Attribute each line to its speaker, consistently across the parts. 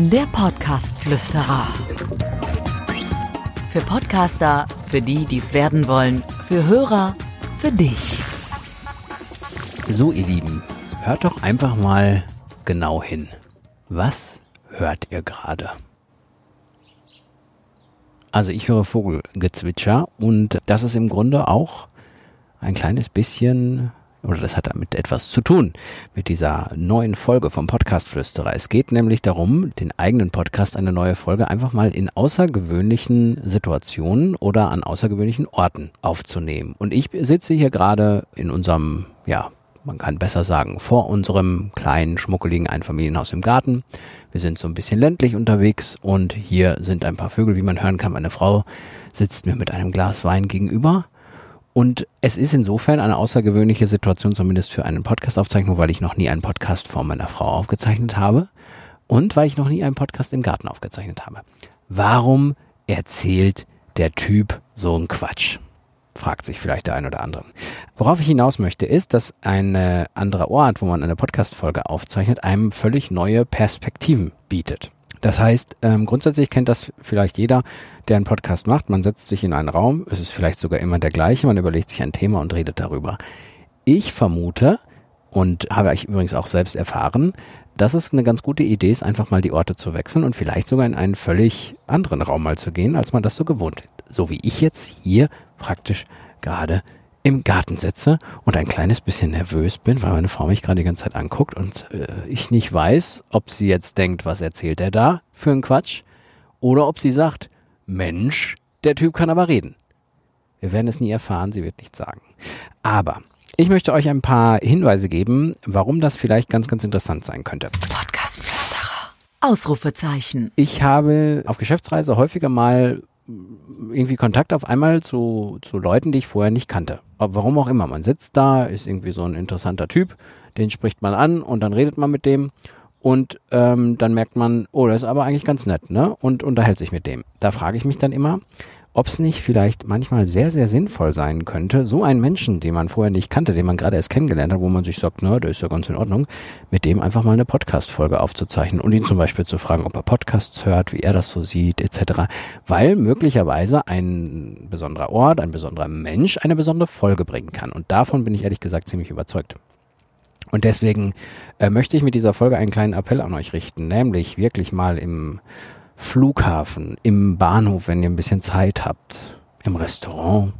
Speaker 1: Der Podcast-Flüsterer. Für Podcaster, für die, die es werden wollen, für Hörer, für dich.
Speaker 2: So, ihr Lieben, hört doch einfach mal genau hin. Was hört ihr gerade? Also ich höre Vogelgezwitscher und das ist im Grunde auch ein kleines bisschen oder das hat damit etwas zu tun mit dieser neuen Folge vom Podcast Flüsterer. Es geht nämlich darum, den eigenen Podcast, eine neue Folge, einfach mal in außergewöhnlichen Situationen oder an außergewöhnlichen Orten aufzunehmen. Und ich sitze hier gerade in unserem, ja, man kann besser sagen, vor unserem kleinen, schmuckeligen Einfamilienhaus im Garten. Wir sind so ein bisschen ländlich unterwegs und hier sind ein paar Vögel, wie man hören kann. Meine Frau sitzt mir mit einem Glas Wein gegenüber und es ist insofern eine außergewöhnliche Situation, zumindest für eine Podcast-Aufzeichnung, weil ich noch nie einen Podcast vor meiner Frau aufgezeichnet habe und weil ich noch nie einen Podcast im Garten aufgezeichnet habe. Warum erzählt der Typ so einen Quatsch? Fragt sich vielleicht der ein oder andere. Worauf ich hinaus möchte, ist, dass ein anderer Ort, wo man eine Podcast-Folge aufzeichnet, einem völlig neue Perspektiven bietet. Das heißt, ähm, grundsätzlich kennt das vielleicht jeder, der einen Podcast macht. Man setzt sich in einen Raum, es ist vielleicht sogar immer der gleiche, man überlegt sich ein Thema und redet darüber. Ich vermute, und habe ich übrigens auch selbst erfahren, dass es eine ganz gute Idee ist, einfach mal die Orte zu wechseln und vielleicht sogar in einen völlig anderen Raum mal zu gehen, als man das so gewohnt ist. So wie ich jetzt hier praktisch gerade im Garten sitze und ein kleines bisschen nervös bin, weil meine Frau mich gerade die ganze Zeit anguckt und äh, ich nicht weiß, ob sie jetzt denkt, was erzählt er da für einen Quatsch, oder ob sie sagt, Mensch, der Typ kann aber reden. Wir werden es nie erfahren, sie wird nichts sagen. Aber ich möchte euch ein paar Hinweise geben, warum das vielleicht ganz, ganz interessant sein könnte.
Speaker 1: Podcast Flüsterer. Ausrufezeichen.
Speaker 2: Ich habe auf Geschäftsreise häufiger mal irgendwie Kontakt auf einmal zu, zu Leuten, die ich vorher nicht kannte. Aber warum auch immer. Man sitzt da, ist irgendwie so ein interessanter Typ, den spricht man an und dann redet man mit dem und ähm, dann merkt man, oh, das ist aber eigentlich ganz nett, ne? Und unterhält sich mit dem. Da frage ich mich dann immer, ob es nicht vielleicht manchmal sehr, sehr sinnvoll sein könnte, so einen Menschen, den man vorher nicht kannte, den man gerade erst kennengelernt hat, wo man sich sagt, na, der ist ja ganz in Ordnung, mit dem einfach mal eine Podcast-Folge aufzuzeichnen und ihn zum Beispiel zu fragen, ob er Podcasts hört, wie er das so sieht, etc. Weil möglicherweise ein besonderer Ort, ein besonderer Mensch eine besondere Folge bringen kann. Und davon bin ich ehrlich gesagt ziemlich überzeugt. Und deswegen äh, möchte ich mit dieser Folge einen kleinen Appell an euch richten, nämlich wirklich mal im Flughafen, im Bahnhof, wenn ihr ein bisschen Zeit habt, im Restaurant,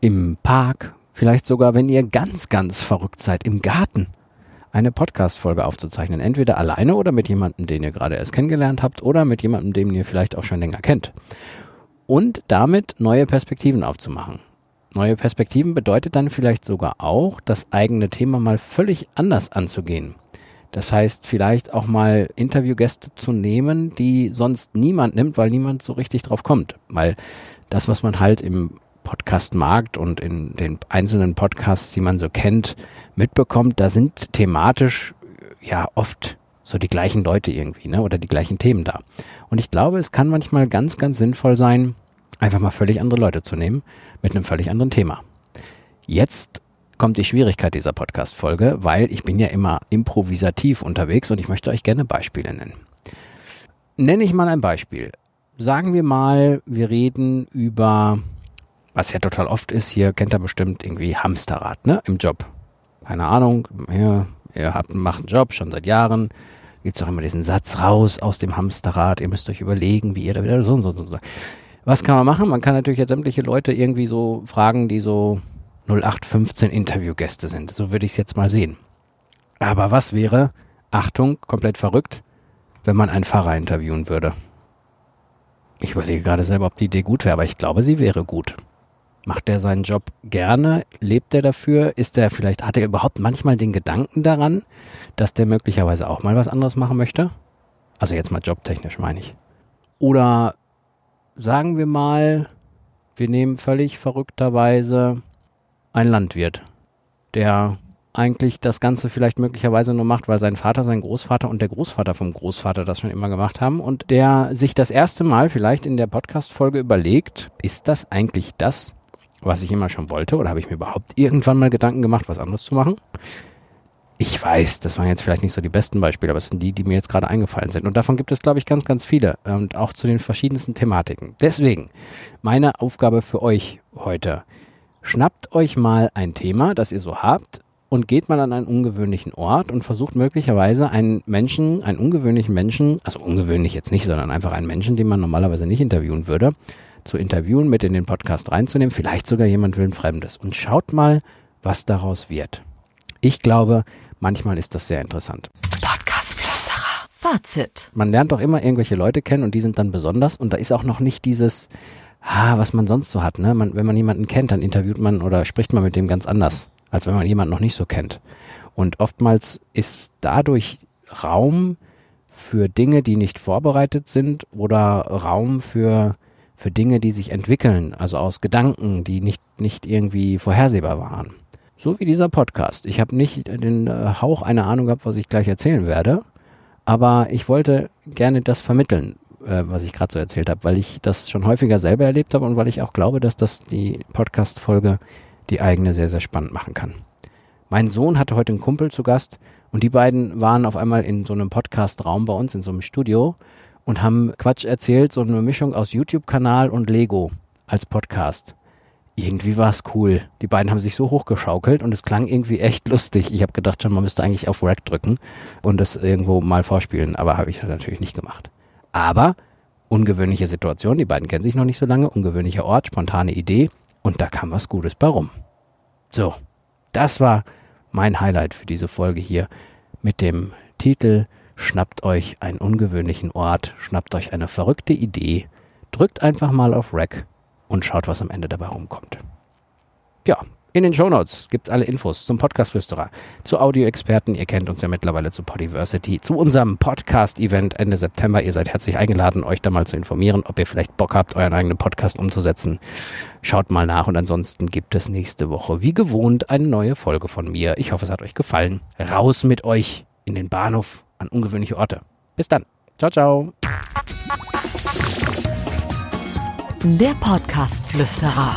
Speaker 2: im Park, vielleicht sogar, wenn ihr ganz, ganz verrückt seid, im Garten, eine Podcast-Folge aufzuzeichnen. Entweder alleine oder mit jemandem, den ihr gerade erst kennengelernt habt oder mit jemandem, den ihr vielleicht auch schon länger kennt. Und damit neue Perspektiven aufzumachen. Neue Perspektiven bedeutet dann vielleicht sogar auch, das eigene Thema mal völlig anders anzugehen. Das heißt, vielleicht auch mal Interviewgäste zu nehmen, die sonst niemand nimmt, weil niemand so richtig drauf kommt. Weil das, was man halt im Podcastmarkt und in den einzelnen Podcasts, die man so kennt, mitbekommt, da sind thematisch ja oft so die gleichen Leute irgendwie, ne, oder die gleichen Themen da. Und ich glaube, es kann manchmal ganz, ganz sinnvoll sein, einfach mal völlig andere Leute zu nehmen mit einem völlig anderen Thema. Jetzt kommt die Schwierigkeit dieser Podcast-Folge, weil ich bin ja immer improvisativ unterwegs und ich möchte euch gerne Beispiele nennen. Nenne ich mal ein Beispiel. Sagen wir mal, wir reden über, was ja total oft ist, hier kennt ihr bestimmt irgendwie Hamsterrad, ne, im Job. Keine Ahnung, hier, ihr habt, macht einen Job schon seit Jahren, gibt es auch immer diesen Satz raus aus dem Hamsterrad, ihr müsst euch überlegen, wie ihr da wieder so und so und so. Was kann man machen? Man kann natürlich jetzt sämtliche Leute irgendwie so fragen, die so 0815 Interviewgäste sind. So würde ich es jetzt mal sehen. Aber was wäre, Achtung, komplett verrückt, wenn man einen Fahrer interviewen würde? Ich überlege gerade selber, ob die Idee gut wäre, aber ich glaube, sie wäre gut. Macht er seinen Job gerne? Lebt er dafür? Ist er vielleicht, hat er überhaupt manchmal den Gedanken daran, dass der möglicherweise auch mal was anderes machen möchte? Also jetzt mal jobtechnisch meine ich. Oder sagen wir mal, wir nehmen völlig verrückterweise ein Landwirt, der eigentlich das Ganze vielleicht möglicherweise nur macht, weil sein Vater, sein Großvater und der Großvater vom Großvater das schon immer gemacht haben und der sich das erste Mal vielleicht in der Podcast-Folge überlegt, ist das eigentlich das, was ich immer schon wollte oder habe ich mir überhaupt irgendwann mal Gedanken gemacht, was anderes zu machen? Ich weiß, das waren jetzt vielleicht nicht so die besten Beispiele, aber es sind die, die mir jetzt gerade eingefallen sind. Und davon gibt es, glaube ich, ganz, ganz viele und auch zu den verschiedensten Thematiken. Deswegen meine Aufgabe für euch heute. Schnappt euch mal ein Thema, das ihr so habt und geht mal an einen ungewöhnlichen Ort und versucht möglicherweise einen Menschen, einen ungewöhnlichen Menschen, also ungewöhnlich jetzt nicht, sondern einfach einen Menschen, den man normalerweise nicht interviewen würde, zu interviewen, mit in den Podcast reinzunehmen, vielleicht sogar jemand Fremdes und schaut mal, was daraus wird. Ich glaube, Manchmal ist das sehr interessant.
Speaker 1: Podcast-Flüsterer. Fazit.
Speaker 2: Man lernt doch immer irgendwelche Leute kennen und die sind dann besonders und da ist auch noch nicht dieses, ah, was man sonst so hat. Ne? Man, wenn man jemanden kennt, dann interviewt man oder spricht man mit dem ganz anders, als wenn man jemanden noch nicht so kennt. Und oftmals ist dadurch Raum für Dinge, die nicht vorbereitet sind oder Raum für, für Dinge, die sich entwickeln, also aus Gedanken, die nicht, nicht irgendwie vorhersehbar waren. So wie dieser Podcast. Ich habe nicht den äh, Hauch einer Ahnung gehabt, was ich gleich erzählen werde, aber ich wollte gerne das vermitteln, äh, was ich gerade so erzählt habe, weil ich das schon häufiger selber erlebt habe und weil ich auch glaube, dass das die Podcast-Folge die eigene sehr, sehr spannend machen kann. Mein Sohn hatte heute einen Kumpel zu Gast und die beiden waren auf einmal in so einem Podcast-Raum bei uns in so einem Studio und haben Quatsch erzählt, so eine Mischung aus YouTube-Kanal und Lego als Podcast irgendwie war es cool. Die beiden haben sich so hochgeschaukelt und es klang irgendwie echt lustig. Ich habe gedacht schon, man müsste eigentlich auf Rack drücken und das irgendwo mal vorspielen, aber habe ich natürlich nicht gemacht. Aber ungewöhnliche Situation, die beiden kennen sich noch nicht so lange, ungewöhnlicher Ort, spontane Idee und da kam was Gutes bei rum. So, das war mein Highlight für diese Folge hier mit dem Titel Schnappt euch einen ungewöhnlichen Ort, schnappt euch eine verrückte Idee, drückt einfach mal auf Rack und schaut, was am Ende dabei rumkommt. Ja, in den Shownotes gibt es alle Infos zum Podcast-Flüsterer, zu Audioexperten. Ihr kennt uns ja mittlerweile zu Podiversity, zu unserem Podcast-Event Ende September. Ihr seid herzlich eingeladen, euch da mal zu informieren, ob ihr vielleicht Bock habt, euren eigenen Podcast umzusetzen. Schaut mal nach und ansonsten gibt es nächste Woche wie gewohnt eine neue Folge von mir. Ich hoffe, es hat euch gefallen. Raus mit euch in den Bahnhof an ungewöhnliche Orte. Bis dann. Ciao, ciao.
Speaker 1: Der Podcast-Flüsterer.